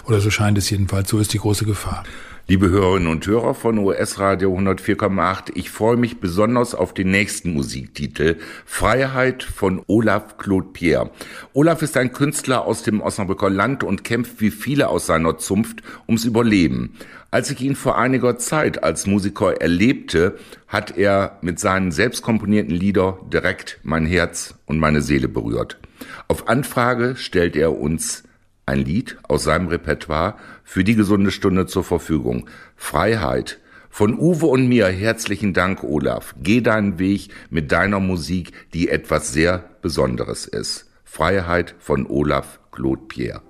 Oder so scheint es jedenfalls. So ist die große Gefahr. Liebe Hörerinnen und Hörer von US Radio 104,8, ich freue mich besonders auf den nächsten Musiktitel Freiheit von Olaf Claude Pierre. Olaf ist ein Künstler aus dem Osnabrücker Land und kämpft wie viele aus seiner Zunft ums Überleben. Als ich ihn vor einiger Zeit als Musiker erlebte, hat er mit seinen selbst komponierten Lieder direkt mein Herz und meine Seele berührt. Auf Anfrage stellt er uns ein Lied aus seinem Repertoire für die gesunde Stunde zur Verfügung. Freiheit. Von Uwe und mir herzlichen Dank, Olaf. Geh deinen Weg mit deiner Musik, die etwas sehr Besonderes ist. Freiheit von Olaf Claude Pierre.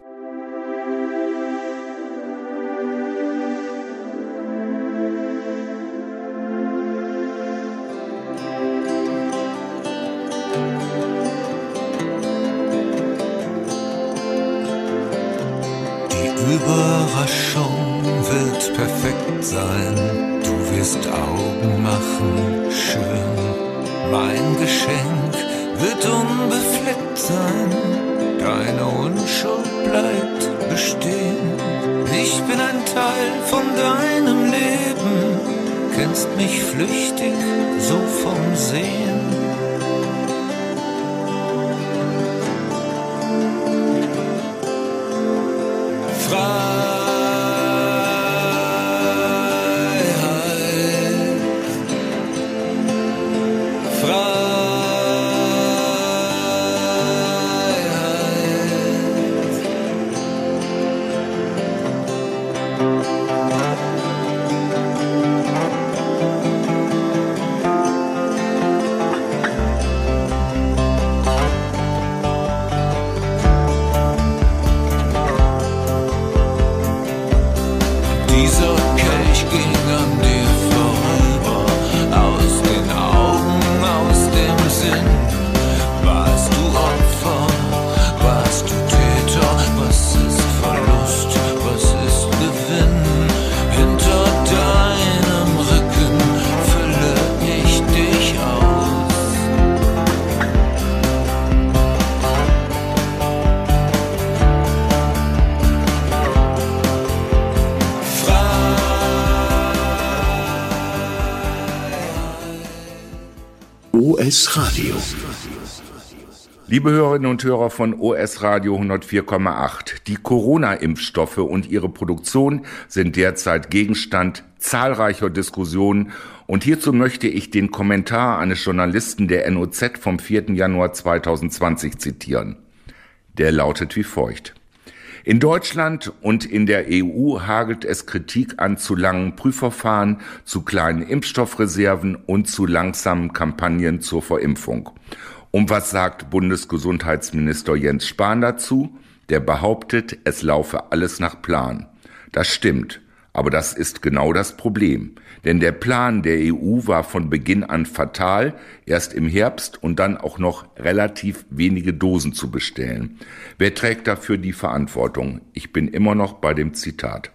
Sein. Du wirst Augen machen, schön. Mein Geschenk wird unbefleckt sein. Deine Unschuld bleibt bestehen. Ich bin ein Teil von deinem Leben. Kennst mich flüchtig, so vom Sehen. Radio. Liebe Hörerinnen und Hörer von OS Radio 104,8, die Corona-Impfstoffe und ihre Produktion sind derzeit Gegenstand zahlreicher Diskussionen und hierzu möchte ich den Kommentar eines Journalisten der NOZ vom 4. Januar 2020 zitieren. der lautet wie feucht. In Deutschland und in der EU hagelt es Kritik an zu langen Prüfverfahren, zu kleinen Impfstoffreserven und zu langsamen Kampagnen zur Verimpfung. Und was sagt Bundesgesundheitsminister Jens Spahn dazu? Der behauptet, es laufe alles nach Plan. Das stimmt. Aber das ist genau das Problem. Denn der Plan der EU war von Beginn an fatal, erst im Herbst und dann auch noch relativ wenige Dosen zu bestellen. Wer trägt dafür die Verantwortung? Ich bin immer noch bei dem Zitat.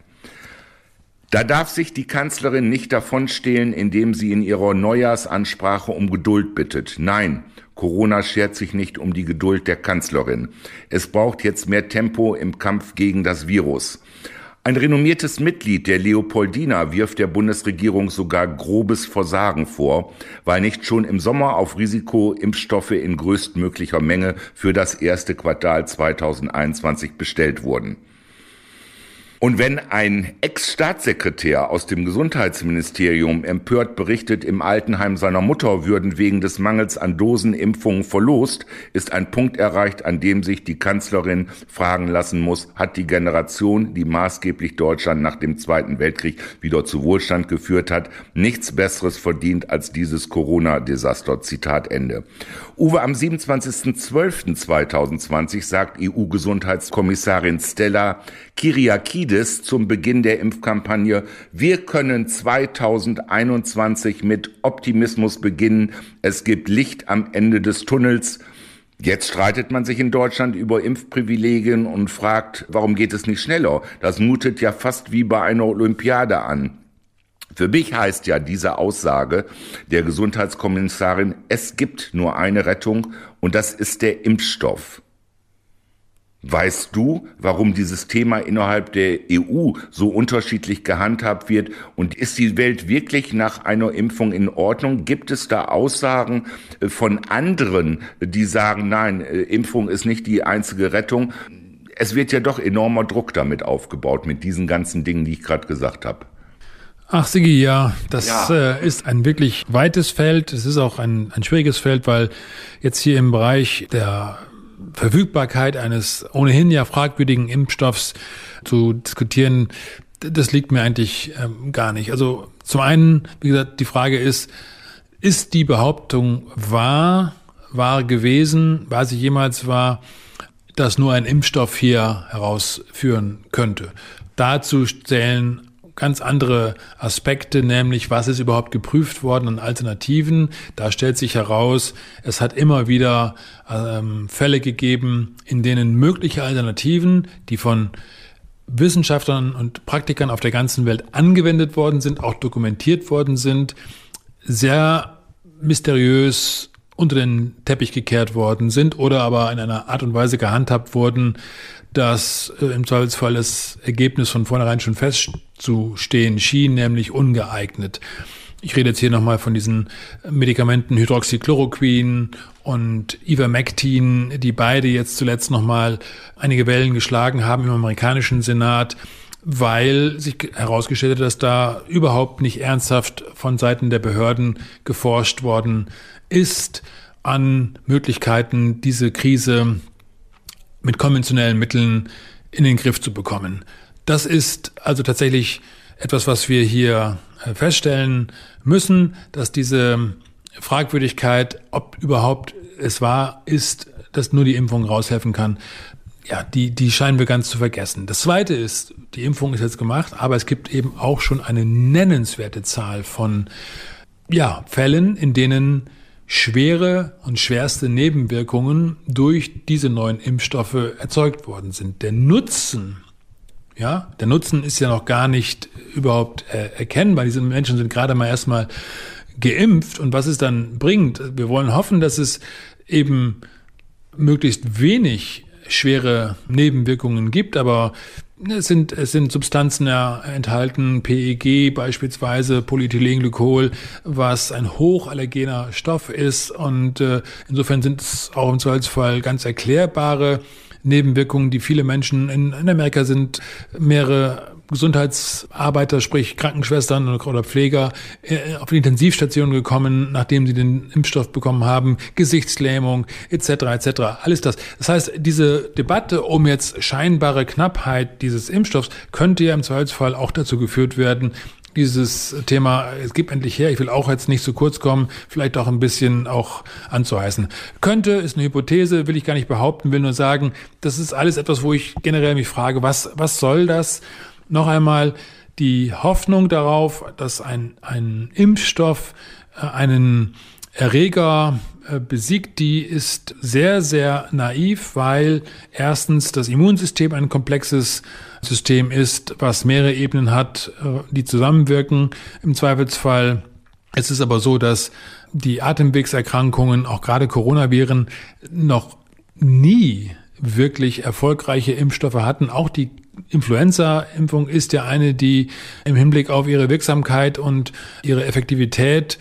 Da darf sich die Kanzlerin nicht davonstehlen, indem sie in ihrer Neujahrsansprache um Geduld bittet. Nein, Corona schert sich nicht um die Geduld der Kanzlerin. Es braucht jetzt mehr Tempo im Kampf gegen das Virus. Ein renommiertes Mitglied der Leopoldina wirft der Bundesregierung sogar grobes Versagen vor, weil nicht schon im Sommer auf Risiko Impfstoffe in größtmöglicher Menge für das erste Quartal 2021 bestellt wurden. Und wenn ein Ex-Staatssekretär aus dem Gesundheitsministerium empört berichtet, im Altenheim seiner Mutter würden wegen des Mangels an Dosenimpfungen verlost, ist ein Punkt erreicht, an dem sich die Kanzlerin fragen lassen muss, hat die Generation, die maßgeblich Deutschland nach dem Zweiten Weltkrieg wieder zu Wohlstand geführt hat, nichts Besseres verdient als dieses Corona-Desaster. Zitat Ende. Uwe, am 27.12.2020 sagt EU-Gesundheitskommissarin Stella Kyriakides zum Beginn der Impfkampagne, wir können 2021 mit Optimismus beginnen. Es gibt Licht am Ende des Tunnels. Jetzt streitet man sich in Deutschland über Impfprivilegien und fragt, warum geht es nicht schneller? Das mutet ja fast wie bei einer Olympiade an. Für mich heißt ja diese Aussage der Gesundheitskommissarin, es gibt nur eine Rettung und das ist der Impfstoff. Weißt du, warum dieses Thema innerhalb der EU so unterschiedlich gehandhabt wird? Und ist die Welt wirklich nach einer Impfung in Ordnung? Gibt es da Aussagen äh, von anderen, die sagen, nein, äh, Impfung ist nicht die einzige Rettung? Es wird ja doch enormer Druck damit aufgebaut, mit diesen ganzen Dingen, die ich gerade gesagt habe. Ach, Sigi, ja, das ja. Äh, ist ein wirklich weites Feld. Es ist auch ein, ein schwieriges Feld, weil jetzt hier im Bereich der Verfügbarkeit eines ohnehin ja fragwürdigen Impfstoffs zu diskutieren, das liegt mir eigentlich ähm, gar nicht. Also zum einen, wie gesagt, die Frage ist, ist die Behauptung wahr, wahr gewesen, war sie jemals wahr, dass nur ein Impfstoff hier herausführen könnte? Dazu zählen ganz andere Aspekte, nämlich was ist überhaupt geprüft worden an Alternativen. Da stellt sich heraus, es hat immer wieder ähm, Fälle gegeben, in denen mögliche Alternativen, die von Wissenschaftlern und Praktikern auf der ganzen Welt angewendet worden sind, auch dokumentiert worden sind, sehr mysteriös unter den Teppich gekehrt worden sind oder aber in einer Art und Weise gehandhabt wurden, dass äh, im Zweifelsfall das Ergebnis von vornherein schon festzustehen schien, nämlich ungeeignet. Ich rede jetzt hier nochmal von diesen Medikamenten Hydroxychloroquin und Ivermectin, die beide jetzt zuletzt nochmal einige Wellen geschlagen haben im amerikanischen Senat, weil sich herausgestellt hat, dass da überhaupt nicht ernsthaft von Seiten der Behörden geforscht worden ist an Möglichkeiten, diese Krise mit konventionellen Mitteln in den Griff zu bekommen. Das ist also tatsächlich etwas, was wir hier äh, feststellen müssen, dass diese Fragwürdigkeit, ob überhaupt es wahr ist, dass nur die Impfung raushelfen kann, ja, die, die scheinen wir ganz zu vergessen. Das zweite ist, die Impfung ist jetzt gemacht, aber es gibt eben auch schon eine nennenswerte Zahl von, ja, Fällen, in denen schwere und schwerste Nebenwirkungen durch diese neuen Impfstoffe erzeugt worden sind. Der Nutzen, ja, der Nutzen ist ja noch gar nicht überhaupt äh, erkennbar. Diese Menschen sind gerade mal erstmal geimpft und was es dann bringt. Wir wollen hoffen, dass es eben möglichst wenig schwere Nebenwirkungen gibt, aber es sind, es sind Substanzen enthalten, PEG beispielsweise, Polyethylenglykol, was ein hochallergener Stoff ist. Und äh, insofern sind es auch im Zweifelsfall ganz erklärbare Nebenwirkungen, die viele Menschen in, in Amerika sind, mehrere Gesundheitsarbeiter, sprich Krankenschwestern oder Pfleger, äh, auf die Intensivstation gekommen, nachdem sie den Impfstoff bekommen haben, Gesichtslähmung etc. etc. Alles das. Das heißt, diese Debatte um jetzt scheinbare Knappheit dieses Impfstoffs könnte ja im Zweifelsfall auch dazu geführt werden, dieses Thema, es gibt endlich her, ich will auch jetzt nicht zu kurz kommen, vielleicht auch ein bisschen auch anzuheißen. Könnte, ist eine Hypothese, will ich gar nicht behaupten, will nur sagen, das ist alles etwas, wo ich generell mich frage, was, was soll das? Noch einmal die Hoffnung darauf, dass ein, ein Impfstoff äh, einen Erreger besiegt, die ist sehr, sehr naiv, weil erstens das Immunsystem ein komplexes System ist, was mehrere Ebenen hat, äh, die zusammenwirken. Im Zweifelsfall es ist aber so, dass die Atemwegserkrankungen, auch gerade Coronaviren, noch nie wirklich erfolgreiche Impfstoffe hatten. Auch die Influenza-Impfung ist ja eine, die im Hinblick auf ihre Wirksamkeit und ihre Effektivität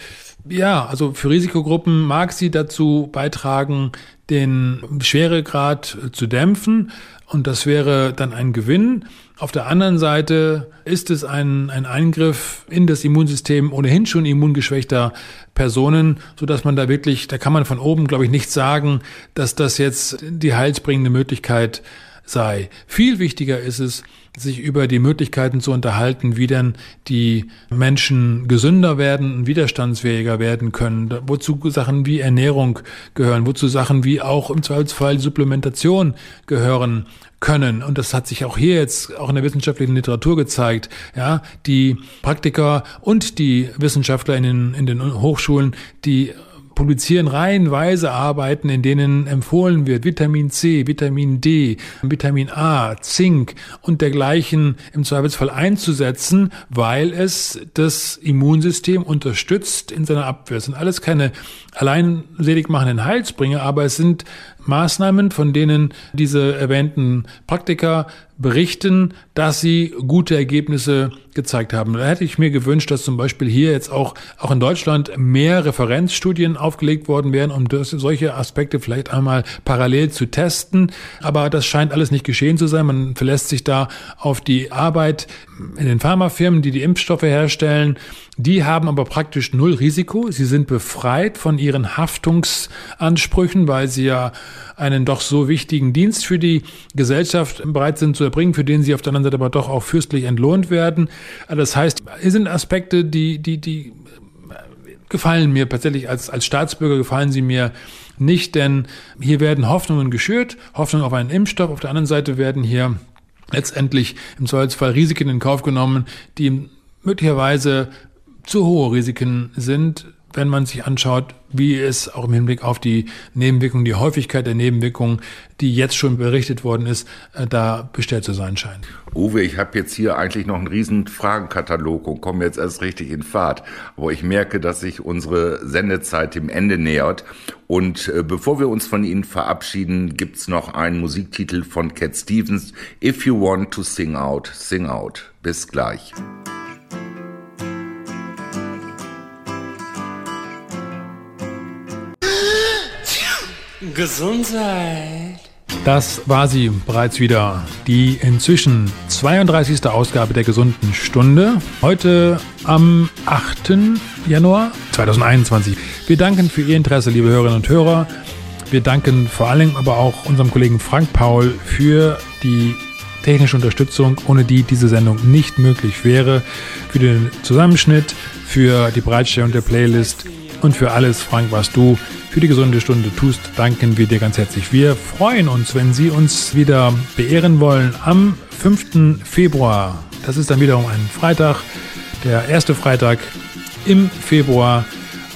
ja, also für Risikogruppen mag sie dazu beitragen, den Schweregrad zu dämpfen. Und das wäre dann ein Gewinn. Auf der anderen Seite ist es ein, ein Eingriff in das Immunsystem ohnehin schon immungeschwächter Personen, so dass man da wirklich, da kann man von oben, glaube ich, nicht sagen, dass das jetzt die heilsbringende Möglichkeit sei. Viel wichtiger ist es, sich über die Möglichkeiten zu unterhalten, wie denn die Menschen gesünder werden und widerstandsfähiger werden können, wozu Sachen wie Ernährung gehören, wozu Sachen wie auch im Zweifelsfall Supplementation gehören können. Und das hat sich auch hier jetzt auch in der wissenschaftlichen Literatur gezeigt. Ja, die Praktiker und die Wissenschaftler in den, in den Hochschulen, die publizieren reihenweise Arbeiten, in denen empfohlen wird, Vitamin C, Vitamin D, Vitamin A, Zink und dergleichen im Zweifelsfall einzusetzen, weil es das Immunsystem unterstützt in seiner Abwehr. Es sind alles keine allein selig machenden Heilsbringer, aber es sind Maßnahmen, von denen diese erwähnten Praktiker berichten, dass sie gute Ergebnisse gezeigt haben. Da hätte ich mir gewünscht, dass zum Beispiel hier jetzt auch, auch in Deutschland mehr Referenzstudien aufgelegt worden wären, um das, solche Aspekte vielleicht einmal parallel zu testen. Aber das scheint alles nicht geschehen zu sein. Man verlässt sich da auf die Arbeit in den Pharmafirmen, die die Impfstoffe herstellen. Die haben aber praktisch null Risiko. Sie sind befreit von ihren Haftungsansprüchen, weil sie ja einen doch so wichtigen Dienst für die Gesellschaft bereit sind zu erbringen, für den sie auf der anderen Seite aber doch auch fürstlich entlohnt werden. Das heißt, hier sind Aspekte, die, die, die gefallen mir tatsächlich als, als Staatsbürger gefallen sie mir nicht, denn hier werden Hoffnungen geschürt, Hoffnung auf einen Impfstoff. Auf der anderen Seite werden hier letztendlich im Zweifelsfall Risiken in Kauf genommen, die möglicherweise zu hohe Risiken sind, wenn man sich anschaut, wie es auch im Hinblick auf die Nebenwirkungen, die Häufigkeit der Nebenwirkungen, die jetzt schon berichtet worden ist, äh, da bestellt zu sein scheint. Uwe, ich habe jetzt hier eigentlich noch einen riesen Fragenkatalog und komme jetzt erst richtig in Fahrt. Aber ich merke, dass sich unsere Sendezeit dem Ende nähert. Und äh, bevor wir uns von Ihnen verabschieden, gibt's noch einen Musiktitel von Cat Stevens. If you want to sing out, sing out. Bis gleich. Gesundheit. Das war sie bereits wieder, die inzwischen 32. Ausgabe der gesunden Stunde. Heute am 8. Januar 2021. Wir danken für Ihr Interesse, liebe Hörerinnen und Hörer. Wir danken vor allem aber auch unserem Kollegen Frank Paul für die technische Unterstützung, ohne die diese Sendung nicht möglich wäre, für den Zusammenschnitt, für die Bereitstellung der Playlist und für alles, Frank, was du für die gesunde Stunde tust, danken wir dir ganz herzlich. Wir freuen uns, wenn Sie uns wieder beehren wollen am 5. Februar. Das ist dann wiederum ein Freitag, der erste Freitag im Februar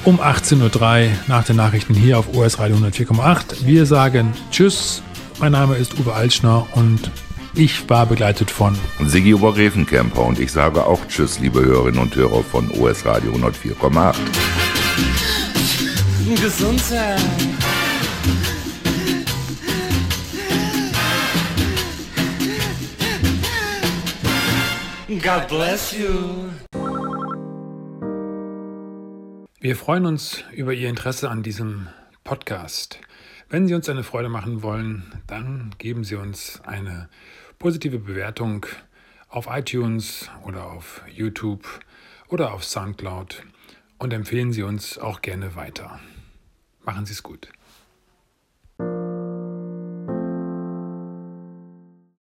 um 18.03 Uhr nach den Nachrichten hier auf OS Radio 104,8. Wir sagen Tschüss. Mein Name ist Uwe Altschner und ich war begleitet von Sigi Obergräfenkämper und ich sage auch Tschüss, liebe Hörerinnen und Hörer von OS Radio 104,8. Gesundheit. God bless you. Wir freuen uns über Ihr Interesse an diesem Podcast. Wenn Sie uns eine Freude machen wollen, dann geben Sie uns eine positive Bewertung auf iTunes oder auf YouTube oder auf SoundCloud und empfehlen Sie uns auch gerne weiter. Machen Sie es gut.